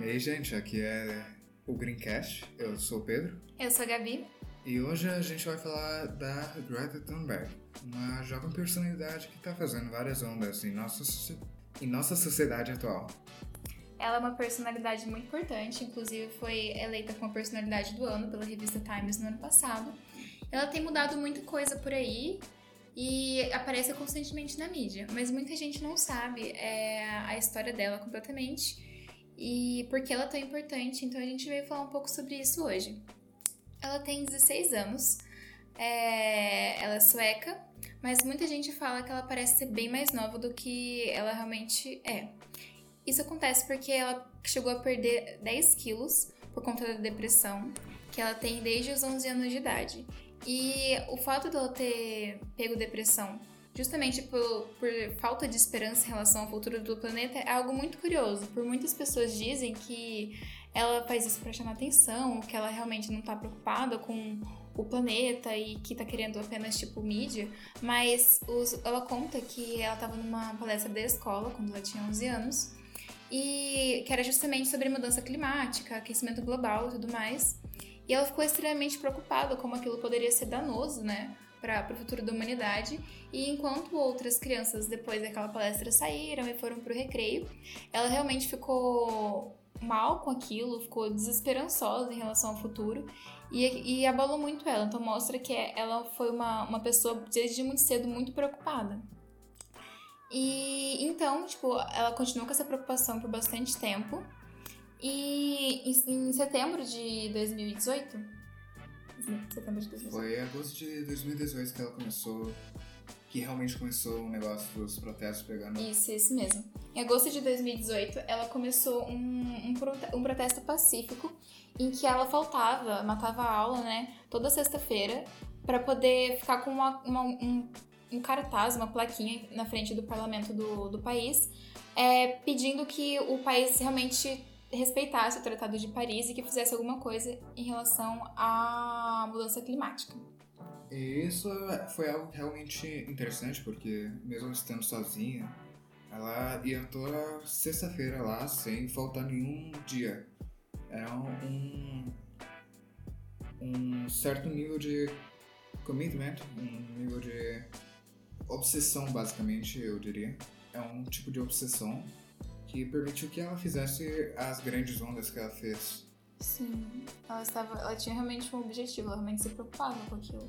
E aí, gente, aqui é o Greencast. Eu sou o Pedro. Eu sou a Gabi. E hoje a gente vai falar da Greta Thunberg, uma jovem personalidade que está fazendo várias ondas em nossa, em nossa sociedade atual. Ela é uma personalidade muito importante, inclusive foi eleita como a personalidade do ano pela revista Times no ano passado. Ela tem mudado muita coisa por aí e aparece constantemente na mídia, mas muita gente não sabe é, a história dela completamente e por que ela é tão importante, então a gente veio falar um pouco sobre isso hoje. Ela tem 16 anos, é, ela é sueca, mas muita gente fala que ela parece ser bem mais nova do que ela realmente é. Isso acontece porque ela chegou a perder 10 quilos por conta da depressão que ela tem desde os 11 anos de idade. E o fato dela ter pego depressão justamente por, por falta de esperança em relação ao futuro do planeta, é algo muito curioso. Por muitas pessoas dizem que ela faz isso para chamar atenção, que ela realmente não tá preocupada com o planeta e que tá querendo apenas tipo mídia, mas os, ela conta que ela tava numa palestra da escola quando ela tinha 11 anos e que era justamente sobre mudança climática, aquecimento global e tudo mais. E ela ficou extremamente preocupada como aquilo poderia ser danoso, né, para o futuro da humanidade. E enquanto outras crianças, depois daquela palestra, saíram e foram para o recreio, ela realmente ficou mal com aquilo, ficou desesperançosa em relação ao futuro e, e abalou muito ela. Então mostra que ela foi uma, uma pessoa desde muito cedo muito preocupada. E então, tipo, ela continuou com essa preocupação por bastante tempo. E em, em setembro de 2018, setembro de 2018. Foi agosto de 2018 que ela começou. Que realmente começou o negócio dos protestos pegando. Isso, isso mesmo. Em agosto de 2018, ela começou um, um, um protesto pacífico em que ela faltava, matava a aula, né, toda sexta-feira, para poder ficar com uma, uma, um, um cartaz, uma plaquinha na frente do parlamento do, do país, é, pedindo que o país realmente respeitasse o Tratado de Paris e que fizesse alguma coisa em relação à mudança climática. E isso foi algo realmente interessante, porque mesmo estando sozinha, ela ia toda sexta-feira lá sem faltar nenhum dia. Era um, um certo nível de commitment, um nível de obsessão, basicamente, eu diria. É um tipo de obsessão que permitiu que ela fizesse as grandes ondas que ela fez. Sim, ela, estava, ela tinha realmente um objetivo, ela realmente se preocupava com aquilo.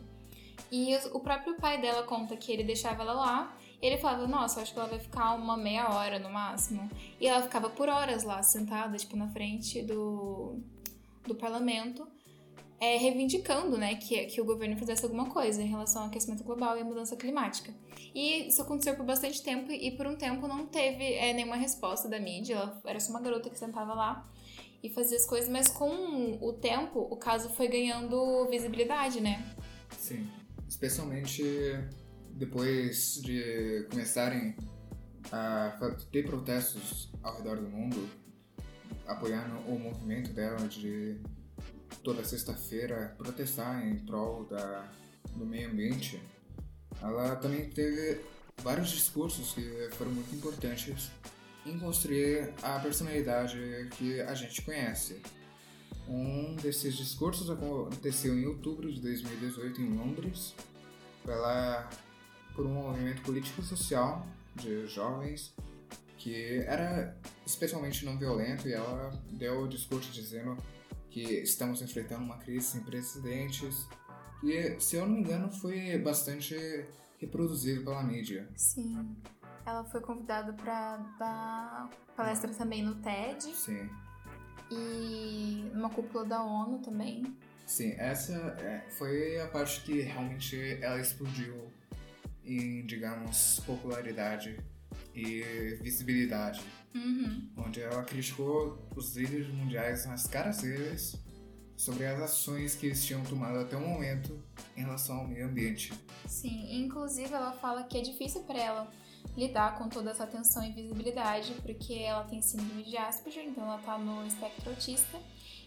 E o próprio pai dela conta que ele deixava ela lá, ele falava, nossa, acho que ela vai ficar uma meia hora no máximo. E ela ficava por horas lá, sentada, tipo, na frente do, do parlamento, é, reivindicando né, que, que o governo fizesse alguma coisa em relação ao aquecimento global e à mudança climática. E isso aconteceu por bastante tempo e por um tempo não teve é, nenhuma resposta da mídia, ela era só uma garota que sentava lá e fazia as coisas, mas com o tempo o caso foi ganhando visibilidade, né? Sim, especialmente depois de começarem a ter protestos ao redor do mundo apoiando o movimento dela de toda sexta-feira protestar em prol da, do meio ambiente, ela também teve vários discursos que foram muito importantes em construir a personalidade que a gente conhece. Um desses discursos aconteceu em outubro de 2018 em Londres, pela, por um movimento político-social de jovens que era especialmente não violento e ela deu o discurso dizendo que estamos enfrentando uma crise sem precedentes e, se eu não me engano, foi bastante reproduzido pela mídia. Sim. Ela foi convidada para dar palestra também no TED. Sim. E numa cúpula da ONU também. Sim, essa é, foi a parte que realmente ela explodiu em, digamos, popularidade e visibilidade. Uhum. Onde ela criticou os líderes mundiais nas caras deles sobre as ações que eles tinham tomado até o momento em relação ao meio ambiente. Sim, inclusive ela fala que é difícil para ela lidar com toda essa atenção e visibilidade, porque ela tem síndrome de Asperger, então ela tá no espectro autista.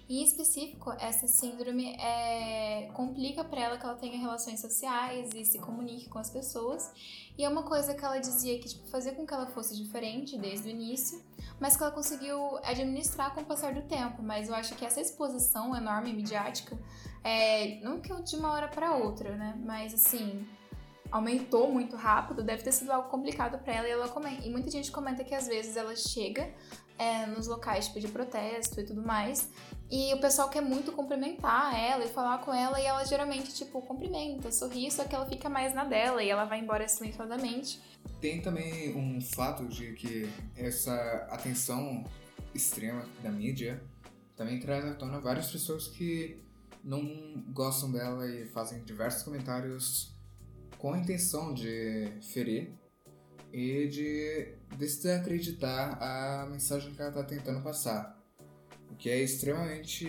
Em específico, essa síndrome é, complica para ela que ela tenha relações sociais e se comunique com as pessoas. E é uma coisa que ela dizia que tipo, fazia com que ela fosse diferente desde o início, mas que ela conseguiu administrar com o passar do tempo. Mas eu acho que essa exposição enorme e midiática, é, não que de uma hora para outra, né? Mas assim, aumentou muito rápido, deve ter sido algo complicado para ela e ela comenta. E muita gente comenta que às vezes ela chega é, nos locais tipo, de protesto e tudo mais. E o pessoal quer muito cumprimentar ela e falar com ela, e ela geralmente, tipo, cumprimenta, sorri, só que ela fica mais na dela e ela vai embora silenciosamente. Tem também um fato de que essa atenção extrema da mídia também traz à tona várias pessoas que não gostam dela e fazem diversos comentários com a intenção de ferir e de desacreditar a mensagem que ela está tentando passar. O que é extremamente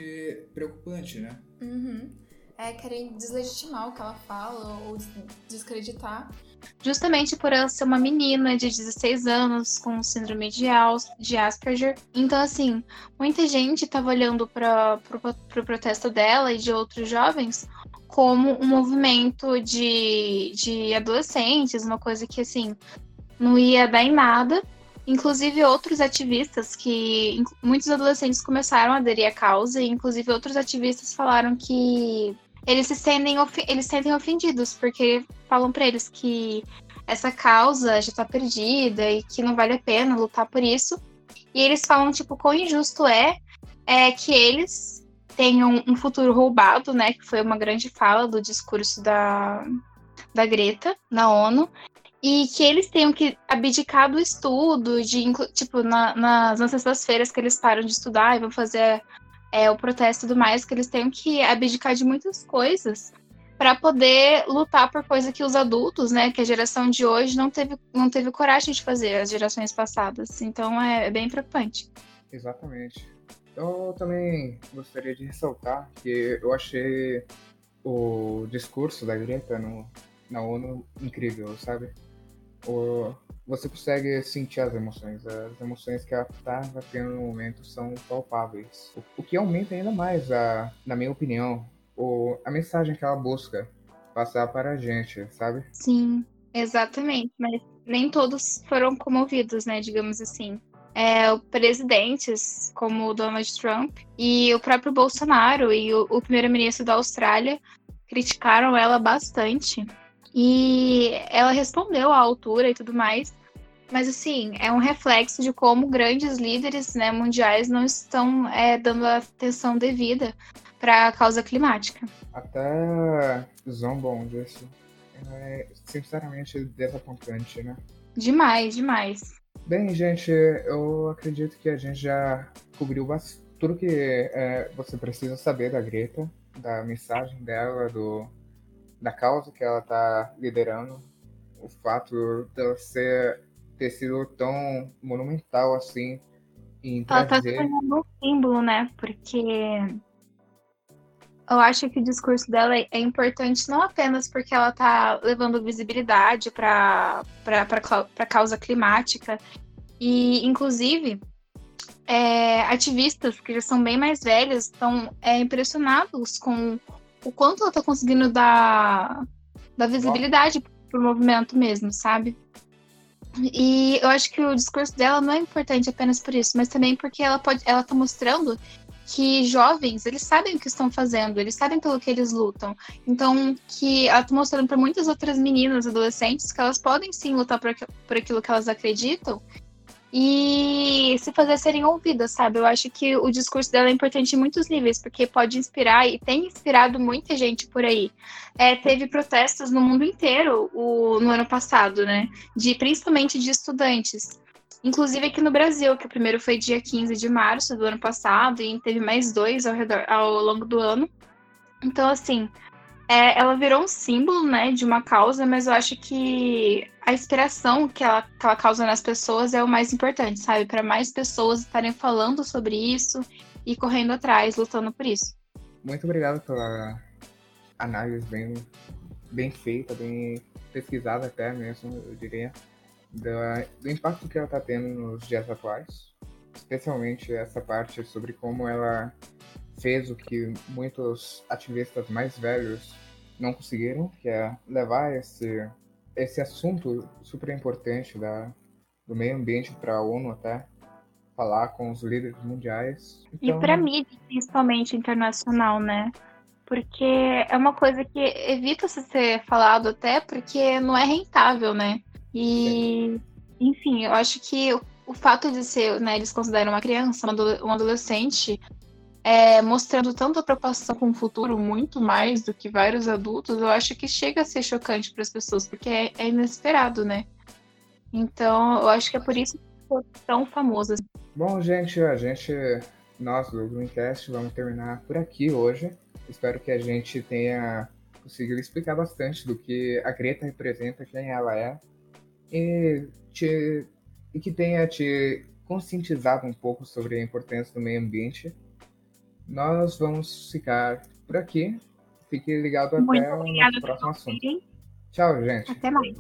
preocupante, né? Uhum. É querer deslegitimar o que ela fala ou desacreditar. Justamente por ela ser uma menina de 16 anos com síndrome de, de Asperger. Então, assim, muita gente estava olhando para o pro protesto dela e de outros jovens como um movimento de, de adolescentes, uma coisa que, assim, não ia dar em nada. Inclusive, outros ativistas que. Muitos adolescentes começaram a aderir à causa, e inclusive outros ativistas falaram que eles se sentem, eles sentem ofendidos, porque falam para eles que essa causa já tá perdida e que não vale a pena lutar por isso. E eles falam, tipo, quão injusto é, é que eles tenham um futuro roubado, né? Que foi uma grande fala do discurso da, da Greta na ONU e que eles tenham que abdicar do estudo, de tipo, na, nas, nas sextas-feiras que eles param de estudar e vão fazer é, o protesto e tudo mais, que eles tenham que abdicar de muitas coisas para poder lutar por coisa que os adultos, né, que a geração de hoje não teve, não teve coragem de fazer, as gerações passadas. Então é, é bem preocupante. Exatamente. Eu também gostaria de ressaltar que eu achei o discurso da Greta no, na ONU incrível, sabe? o, você consegue sentir as emoções. As emoções que ela está tendo no momento são palpáveis. O, o, que aumenta ainda mais, a, na minha opinião, o, a mensagem que ela busca passar para a gente, sabe? Sim, exatamente. Mas nem todos foram comovidos, né? Digamos assim. É, presidentes como o Donald Trump e o próprio Bolsonaro e o, o primeiro-ministro da Austrália criticaram ela bastante e ela respondeu à altura e tudo mais. Mas, assim, é um reflexo de como grandes líderes né, mundiais não estão é, dando a atenção devida para a causa climática. Até zombam disso. É, sinceramente, desapontante, né? Demais, demais. Bem, gente, eu acredito que a gente já cobriu tudo que é, você precisa saber da Greta, da mensagem dela, do da causa que ela está liderando, o fato dela ser, ter sido tão monumental assim em ela está se tornando um símbolo, né? Porque eu acho que o discurso dela é importante não apenas porque ela está levando visibilidade para a causa climática, e inclusive é, ativistas que já são bem mais velhos estão é, impressionados com o quanto ela tá conseguindo dar, dar visibilidade pro movimento mesmo, sabe? E eu acho que o discurso dela não é importante apenas por isso, mas também porque ela pode, ela tá mostrando que jovens, eles sabem o que estão fazendo, eles sabem pelo que eles lutam. Então, que ela tá mostrando para muitas outras meninas, adolescentes, que elas podem sim lutar por, por aquilo que elas acreditam e se fazer serem ouvidas, sabe? Eu acho que o discurso dela é importante em muitos níveis, porque pode inspirar e tem inspirado muita gente por aí. É, teve protestos no mundo inteiro o, no ano passado, né? De, principalmente de estudantes. Inclusive aqui no Brasil, que o primeiro foi dia 15 de março do ano passado, e teve mais dois ao, redor, ao longo do ano. Então, assim, é, ela virou um símbolo, né, de uma causa, mas eu acho que a inspiração que ela, que ela causa nas pessoas é o mais importante, sabe? Para mais pessoas estarem falando sobre isso e correndo atrás, lutando por isso. Muito obrigado pela análise bem, bem feita, bem pesquisada até mesmo, eu diria. Do impacto que ela está tendo nos dias atuais, especialmente essa parte sobre como ela fez o que muitos ativistas mais velhos não conseguiram, que é levar esse, esse assunto super importante da, do meio ambiente para a ONU até falar com os líderes mundiais. Então... E para mídia, principalmente internacional, né? Porque é uma coisa que evita se ser falado até porque não é rentável, né? E, enfim, eu acho que o, o fato de ser, né, eles consideram uma criança, um adolescente, é, mostrando tanta preocupação com o futuro, muito mais do que vários adultos, eu acho que chega a ser chocante para as pessoas, porque é, é, inesperado, né? Então, eu acho que é por isso que ficou tão famoso. Bom, gente, a gente, nós do Greencast, vamos terminar por aqui hoje. Espero que a gente tenha conseguido explicar bastante do que a Greta representa, quem ela é, e, te, e que tenha te conscientizado um pouco sobre a importância do meio ambiente nós vamos ficar por aqui. Fique ligado Muito até o nosso próximo assunto. Tchau, gente. Até mais.